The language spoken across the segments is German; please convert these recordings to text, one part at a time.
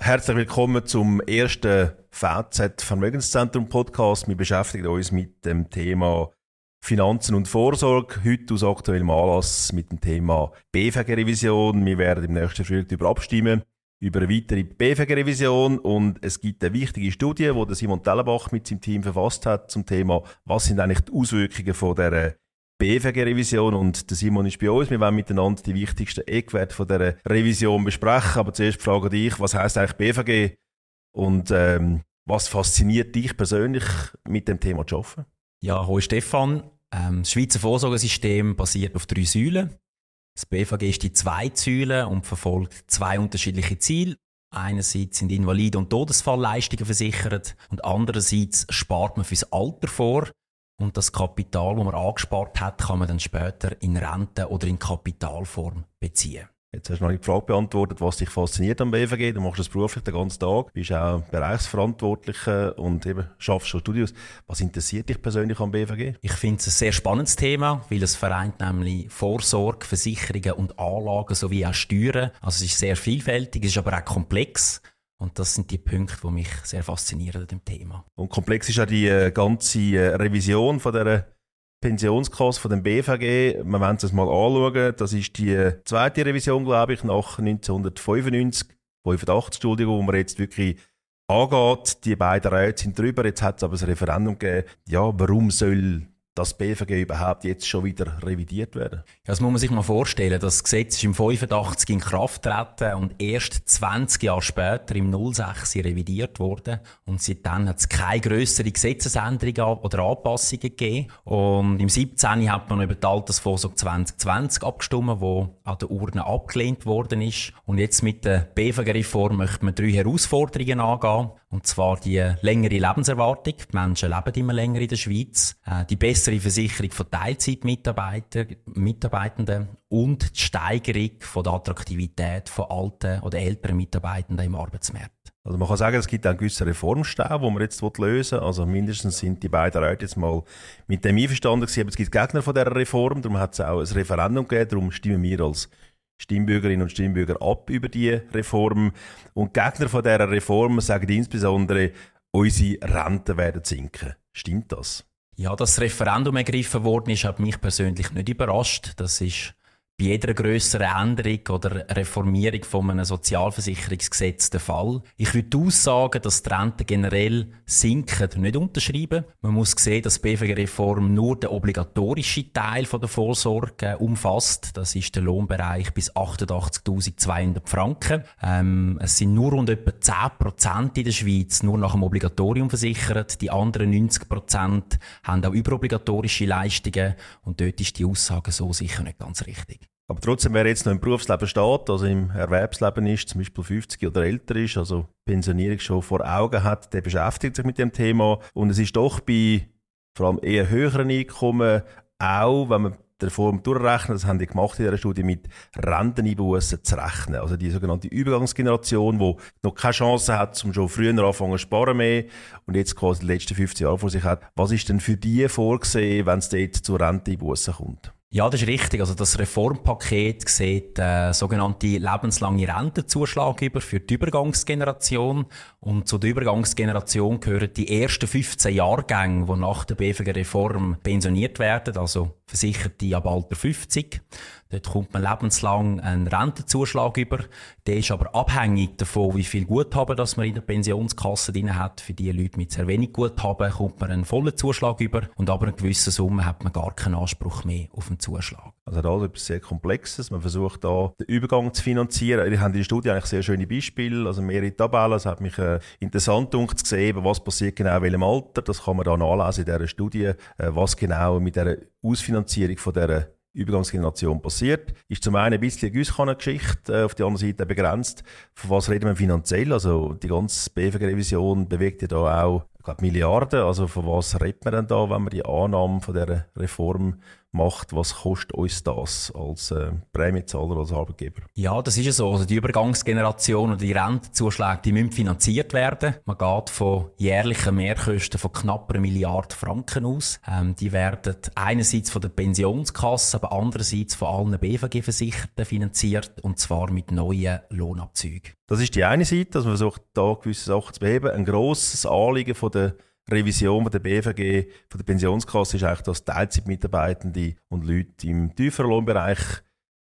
Herzlich willkommen zum ersten VZ Vermögenszentrum Podcast. Wir beschäftigen uns mit dem Thema Finanzen und Vorsorge. Heute aus aktuellem Anlass mit dem Thema BVG-Revision. Wir werden im nächsten Schritt über abstimmen über eine weitere BVG-Revision und es gibt eine wichtige Studie, die Simon Tellenbach mit seinem Team verfasst hat zum Thema, was sind eigentlich die Auswirkungen von der BVG-Revision und der Simon ist bei uns. Wir wollen miteinander die wichtigsten Eckwerte von dieser Revision besprechen. Aber zuerst frage dich, was heißt eigentlich BVG und ähm, was fasziniert dich persönlich mit dem Thema zu arbeiten? Ja, hallo Stefan. Ähm, das Schweizer Vorsorgesystem basiert auf drei Säulen. Das BVG ist die zweite Säule und verfolgt zwei unterschiedliche Ziele. Einerseits sind Invaliden- und Todesfallleistungen versichert und andererseits spart man fürs Alter vor. Und das Kapital, das man angespart hat, kann man dann später in Rente oder in Kapitalform beziehen. Jetzt hast du noch die Frage beantwortet, was dich fasziniert am BVG. Du machst das beruflich den ganzen Tag, bist auch Bereichsverantwortlicher und eben schaffst schon Studios. Was interessiert dich persönlich am BVG? Ich finde es ein sehr spannendes Thema, weil es vereint nämlich Vorsorge, Versicherungen und Anlagen sowie auch Steuern. Also es ist sehr vielfältig, es ist aber auch komplex. Und das sind die Punkte, die mich sehr faszinieren an dem Thema. Und komplex ist auch die äh, ganze äh, Revision von der Pensionskasse von dem BVG. Wir wollen es mal anschauen. Das ist die äh, zweite Revision, glaube ich, nach 1995, 85, Entschuldigung, wo man jetzt wirklich angeht. Die beiden Räte sind drüber. Jetzt hat es aber ein Referendum gegeben. Ja, warum soll das BVG überhaupt jetzt schon wieder revidiert werden? Das muss man sich mal vorstellen. Das Gesetz ist im 85 in Kraft getreten und erst 20 Jahre später, im 06, revidiert worden. Und seitdem hat es keine grössere Gesetzesänderungen oder Anpassungen gegeben. Und im 17. hat man über die Altersvorsorge 2020 abgestimmt, wo an der Urne abgelehnt worden ist. Und jetzt mit der BVG-Reform möchte man drei Herausforderungen angehen. Und zwar die längere Lebenserwartung. Die Menschen leben immer länger in der Schweiz. Äh, die bessere Versicherung von Teilzeitmitarbeitenden und die Steigerung von der Attraktivität von alten oder älteren Mitarbeitenden im Arbeitsmarkt. Also man kann sagen, es gibt einen gewissen Reformstau, den man jetzt lösen will. Also mindestens sind die beiden Leute jetzt mal mit dem einverstanden gewesen. Aber es gibt Gegner von dieser Reform, darum hat es auch ein Referendum gegeben, darum stimmen wir als Stimmbürgerinnen und Stimmbürger ab über die Reform. Und Gegner von dieser Reform sagen insbesondere, unsere Renten werden sinken. Stimmt das? Ja, dass das Referendum ergriffen worden ist, hat mich persönlich nicht überrascht. Das ist bei jeder grösseren Änderung oder Reformierung von einem Sozialversicherungsgesetz der Fall. Ich würde aussagen, dass die Renten generell sinken, nicht unterschreiben. Man muss sehen, dass die BVG-Reform nur den obligatorischen Teil der Vorsorge umfasst. Das ist der Lohnbereich bis 88.200 Franken. Ähm, es sind nur rund etwa 10% in der Schweiz nur nach dem Obligatorium versichert. Die anderen 90% haben auch überobligatorische Leistungen. Und dort ist die Aussage so sicher nicht ganz richtig. Aber trotzdem, wer jetzt noch im Berufsleben steht, also im Erwerbsleben ist, zum Beispiel 50 oder älter ist, also Pensionierung schon vor Augen hat, der beschäftigt sich mit dem Thema. Und es ist doch bei vor allem eher höheren Einkommen auch, wenn man die Reform durchrechnet, das haben die gemacht in dieser Studie, mit Renteneinbußen zu rechnen. Also die sogenannte Übergangsgeneration, die noch keine Chance hat, zum schon früher anfangen zu sparen mehr und jetzt quasi die letzten 15 Jahre vor sich hat. Was ist denn für die vorgesehen, wenn es dort zu Renteneinbußen kommt? Ja, das ist richtig. Also das Reformpaket sieht äh, sogenannte lebenslange Rentenzuschlag über für die Übergangsgeneration. Und zu der Übergangsgeneration gehören die ersten 15 Jahrgänge, die nach der BVG-Reform pensioniert werden, also Versicherte ab Alter 50. Dort kommt man lebenslang einen Rentenzuschlag über. Der ist aber abhängig davon, wie viel Guthaben das man in der Pensionskasse drin hat. Für die Leute mit sehr wenig Guthaben kommt man einen vollen Zuschlag über und aber eine gewisse Summe hat man gar keinen Anspruch mehr auf einen Zuschlag. Also da ist etwas sehr Komplexes. Man versucht da den Übergang zu finanzieren. Wir haben in der Studie eigentlich sehr schöne Beispiele, also mehrere Tabellen. Es hat mich äh, interessant zu sehen, was passiert genau in welchem Alter. Das kann man da nachlesen in dieser Studie, äh, was genau mit der Ausfinanzierung von dieser Übergangsgeneration passiert. Ist zum einen ein bisschen eine Gießkannengeschichte, äh, auf der anderen Seite begrenzt. Von was reden wir finanziell? Also die ganze BFG-Revision bewegt ja da auch glaube Milliarden. Also von was redet man denn da, wenn man die Annahme von dieser Reform macht? Was kostet uns das als äh, Prämienzahler, als Arbeitgeber? Ja, das ist ja so. Also die Übergangsgeneration und die Rentenzuschläge, die müssen finanziert werden. Man geht von jährlichen Mehrkosten von knapp einer Milliarde Franken aus. Ähm, die werden einerseits von der Pensionskasse, aber andererseits von allen BVG-Versicherten finanziert und zwar mit neuen Lohnabzügen. Das ist die eine Seite, dass man versucht, da gewisse Sachen zu beheben. Ein grosses Anliegen von der Revision von der BVG, von der Pensionskasse ist eigentlich, dass Teilzeitmitarbeitende und Leute im tieferen Lohnbereich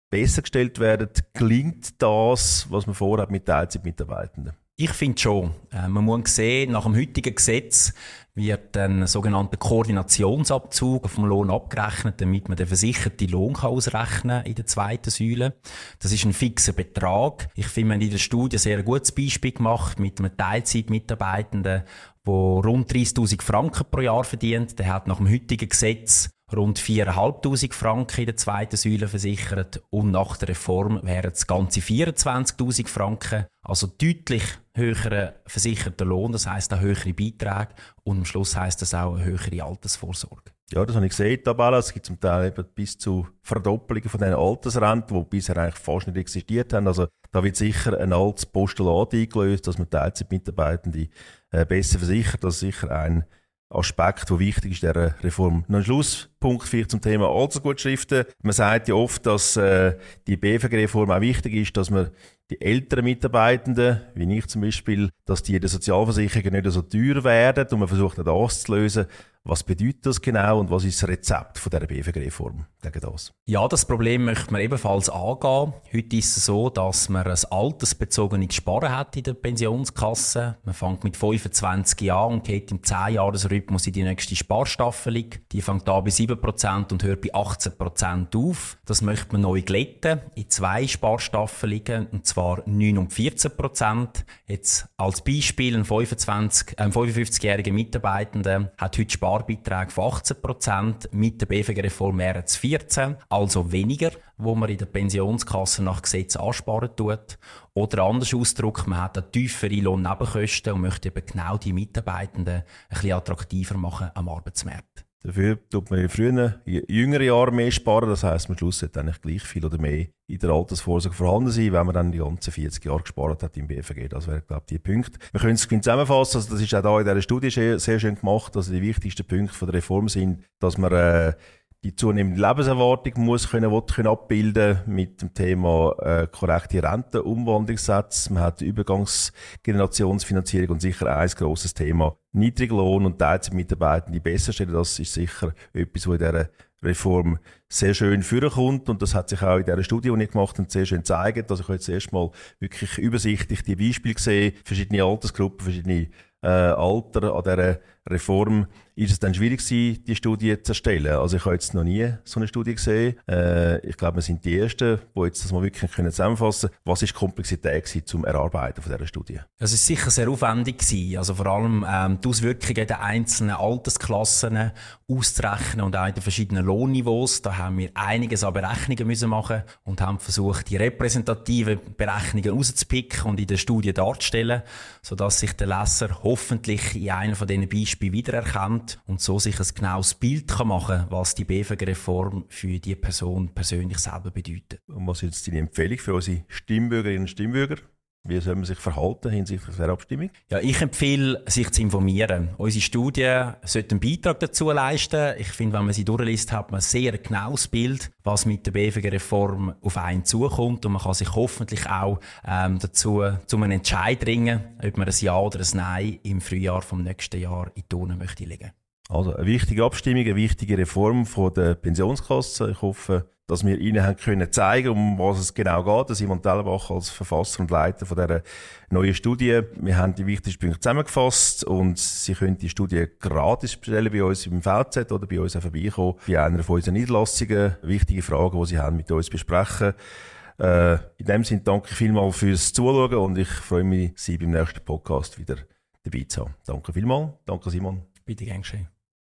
besser gestellt werden. Gelingt das, was man vorhat mit Teilzeitmitarbeitenden? Ich finde schon. Äh, man muss sehen, nach dem heutigen Gesetz wird ein sogenannter Koordinationsabzug vom Lohn abgerechnet, damit man den versicherten Lohn kann ausrechnen in der zweiten Säule. Das ist ein fixer Betrag. Ich finde, man in der Studie sehr ein gutes Beispiel gemacht mit einem Teilzeitmitarbeitenden, der rund 30.000 Franken pro Jahr verdient. Der hat nach dem heutigen Gesetz rund 4'500 Franken in der zweiten Säule versichert und nach der Reform wären es ganze 24'000 Franken, also deutlich höherer versicherter Lohn, das heisst auch höhere Beiträge und am Schluss heisst das auch eine höhere Altersvorsorge. Ja, das habe ich gesehen, Tabella. Es gibt zum Teil eben bis zu Verdoppelungen von diesen Altersrenten, die bisher eigentlich fast nicht existiert haben. Also da wird sicher ein altes Postulat eingelöst, dass man Teilzeitmitarbeitende äh, besser versichert. Das ist sicher ein Aspekt, der wichtig ist in dieser Reform. Noch ein Schlusspunkt vielleicht zum Thema Altersgutschriften. Man sagt ja oft, dass äh, die BVG-Reform auch wichtig ist, dass man die älteren Mitarbeitenden, wie ich zum Beispiel, dass die in der Sozialversicherung nicht so teuer werden und man versucht das zu lösen. Was bedeutet das genau und was ist das Rezept von dieser BVG-Reform gegen das? Ja, das Problem möchte man ebenfalls angehen. Heute ist es so, dass man ein altersbezogenes Sparen hat in der Pensionskasse. Man fängt mit 25 Jahren und geht im 10-Jahres-Rhythmus in die nächste Sparstaffelung. Die fängt da bei 7% und hört bei 18% auf. Das möchte man neu glätten in zwei Sparstaffelungen, und zwar 9 und 14%. Jetzt als Beispiel ein, 25, ein 55-jähriger Mitarbeitender hat heute Spar Sparbeiträge von 18 mit der BVG-Reform wären es 14, also weniger, wo man in der Pensionskasse nach Gesetz ansparen tut. Oder anders ausgedrückt, man hat eine tiefere Lohnnebenkosten und möchte eben genau die Mitarbeitenden ein bisschen attraktiver machen am Arbeitsmarkt. Dafür tut man in frühen, jüngeren Jahren mehr sparen. Das heisst, am Schluss hat eigentlich gleich viel oder mehr in der Altersvorsorge vorhanden sein, wenn man dann die ganzen 40 Jahre gespart hat im BFG. Das wäre, glaube ich, die Punkte. Wir können es zusammenfassen. Also, das ist auch da in dieser Studie sehr, sehr schön gemacht. Also, die wichtigsten Punkte von der Reform sind, dass man, äh, die zunehmende Lebenserwartung muss können, will, können abbilden mit dem Thema äh, korrekte Rentenumwandlungssätze. Man hat Übergangsgenerationsfinanzierung und sicher ein grosses Thema Niedriglohn und Teilzeitmitarbeitende besser stellen. Das ist sicher etwas, was in dieser Reform sehr schön vorkommt und das hat sich auch in dieser Studie, die ich gemacht habe, sehr schön gezeigt. Also ich habe jetzt erstmal wirklich übersichtlich die Beispiele gesehen, verschiedene Altersgruppen, verschiedene äh, Alter an dieser Reform ist es dann schwierig gewesen, die Studie zu erstellen. Also ich habe jetzt noch nie so eine Studie gesehen. Äh, ich glaube, wir sind die Ersten, die jetzt das mal wirklich können zusammenfassen können. Was ist die Komplexität gewesen zum Erarbeiten von dieser Studie? Es ist sicher sehr aufwendig gewesen. Also vor allem ähm, die Auswirkungen der einzelnen Altersklassen auszurechnen und auch in den verschiedenen Lohnniveaus. Da haben wir einiges an Berechnungen müssen machen und haben versucht, die repräsentativen Berechnungen rauszupicken und in der Studie darzustellen, sodass sich der Leser hoffentlich in einer von diesen Beispielen wiedererkennt kennt und so sich ein genaues Bild kann machen kann, was die BVG-Reform für die Person persönlich selber bedeutet. Und was ist jetzt deine Empfehlung für unsere Stimmbürgerinnen und Stimmbürger? Wie soll man sich verhalten hinsichtlich der Abstimmung? Ja, ich empfehle, sich zu informieren. Unsere Studie sollte einen Beitrag dazu leisten. Ich finde, wenn man sie durchliest, hat man ein sehr genaues Bild, was mit der BVG-Reform auf einen zukommt. Und man kann sich hoffentlich auch ähm, dazu zu einem Entscheid bringen, ob man ein Ja oder ein Nein im Frühjahr vom nächsten Jahr in die Tonne möchte legen. Also eine wichtige Abstimmung, eine wichtige Reform von der Pensionskasse. Ich hoffe, dass wir Ihnen haben können zeigen, um was es genau geht. Simon Tellenbach als Verfasser und Leiter von dieser neuen Studie. Wir haben die wichtigsten Punkte zusammengefasst und Sie können die Studie gratis bestellen bei uns im VZ oder bei uns auch vorbeikommen, bei einer von unseren Niederlassungen. Wichtige Fragen, die Sie haben, mit uns besprechen. Äh, in dem Sinne danke ich vielmals fürs Zuschauen und ich freue mich, Sie beim nächsten Podcast wieder dabei zu haben. Danke vielmals. Danke Simon. Bitte gern geschehen.